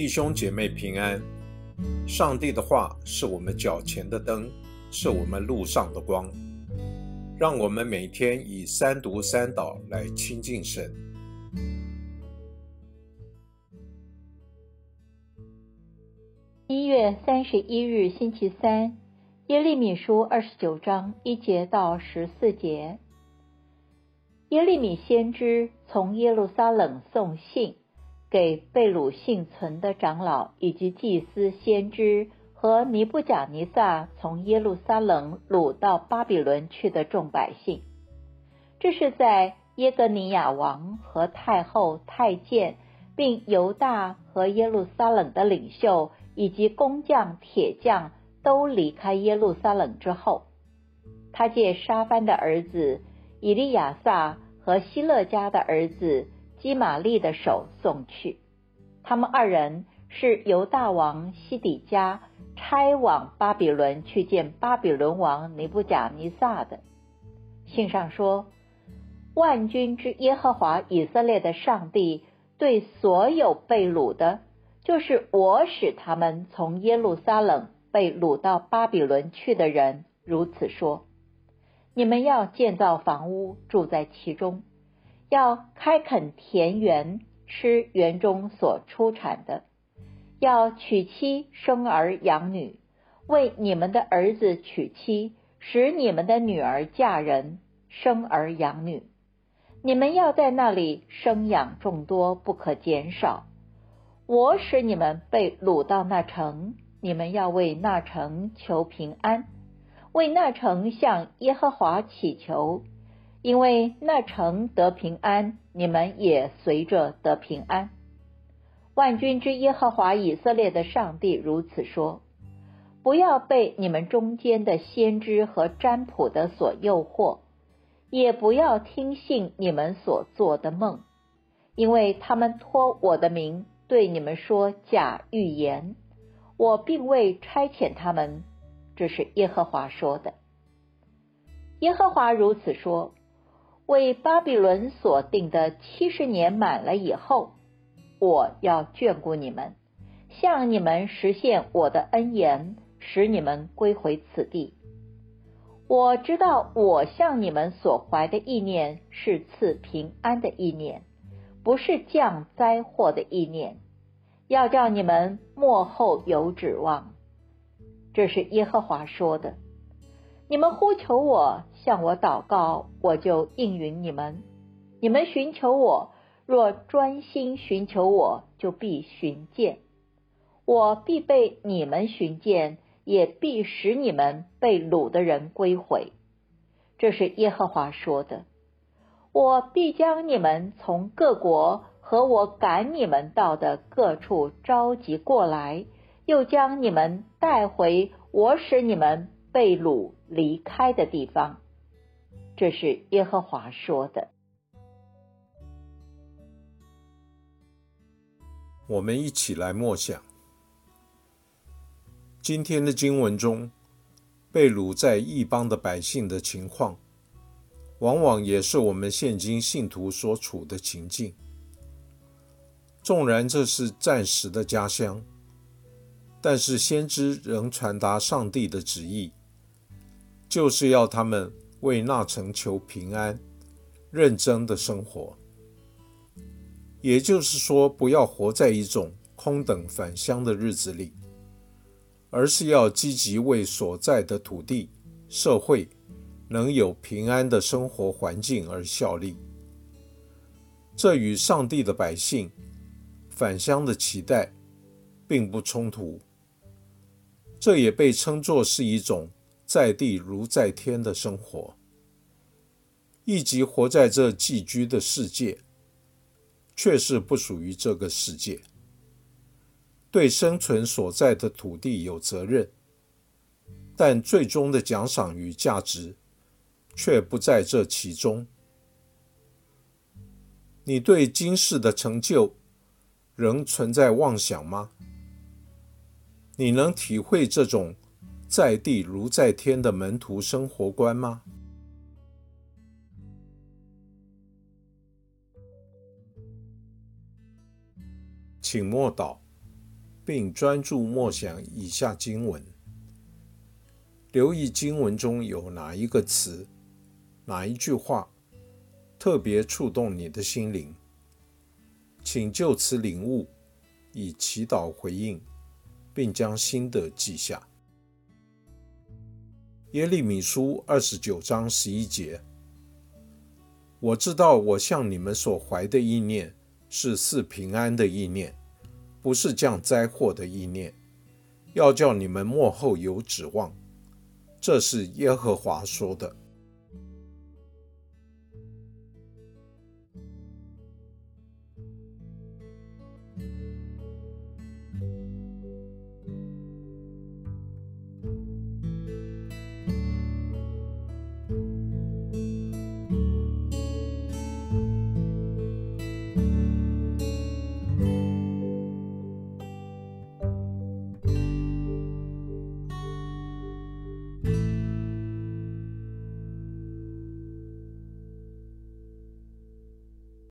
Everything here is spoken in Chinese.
弟兄姐妹平安。上帝的话是我们脚前的灯，是我们路上的光。让我们每天以三读三祷来亲近神。一月三十一日，星期三，耶利米书二十九章一节到十四节。耶利米先知从耶路撒冷送信。给被掳幸存的长老以及祭司、先知和尼布甲尼撒从耶路撒冷掳到巴比伦去的众百姓，这是在耶格尼亚王和太后、太监，并犹大和耶路撒冷的领袖以及工匠、铁匠都离开耶路撒冷之后，他借沙番的儿子以利亚撒和希勒家的儿子。基玛利的手送去，他们二人是由大王西底家差往巴比伦去见巴比伦王尼布甲尼撒的。信上说：“万军之耶和华以色列的上帝对所有被掳的，就是我使他们从耶路撒冷被掳到巴比伦去的人，如此说：你们要建造房屋，住在其中。”要开垦田园，吃园中所出产的；要娶妻生儿养女，为你们的儿子娶妻，使你们的女儿嫁人，生儿养女。你们要在那里生养众多，不可减少。我使你们被掳到那城，你们要为那城求平安，为那城向耶和华祈求。因为那城得平安，你们也随着得平安。万军之耶和华以色列的上帝如此说：不要被你们中间的先知和占卜的所诱惑，也不要听信你们所做的梦，因为他们托我的名对你们说假预言，我并未差遣他们。这是耶和华说的。耶和华如此说。为巴比伦所定的七十年满了以后，我要眷顾你们，向你们实现我的恩言，使你们归回此地。我知道我向你们所怀的意念是赐平安的意念，不是降灾祸的意念，要叫你们幕后有指望。这是耶和华说的。你们呼求我，向我祷告，我就应允你们。你们寻求我，若专心寻求我，就必寻见。我必被你们寻见，也必使你们被掳的人归回。这是耶和华说的。我必将你们从各国和我赶你们到的各处召集过来，又将你们带回我使你们。被掳离开的地方，这是耶和华说的。我们一起来默想今天的经文中，被掳在异邦的百姓的情况，往往也是我们现今信徒所处的情境。纵然这是暂时的家乡，但是先知仍传达上帝的旨意。就是要他们为那城求平安，认真的生活。也就是说，不要活在一种空等返乡的日子里，而是要积极为所在的土地、社会能有平安的生活环境而效力。这与上帝的百姓返乡的期待并不冲突。这也被称作是一种。在地如在天的生活，以及活在这寄居的世界，却是不属于这个世界。对生存所在的土地有责任，但最终的奖赏与价值却不在这其中。你对今世的成就仍存在妄想吗？你能体会这种？在地如在天的门徒生活观吗？请默祷，并专注默想以下经文，留意经文中有哪一个词、哪一句话特别触动你的心灵，请就此领悟，以祈祷回应，并将心得记下。耶利米书二十九章十一节：我知道我向你们所怀的意念是似平安的意念，不是降灾祸的意念，要叫你们幕后有指望。这是耶和华说的。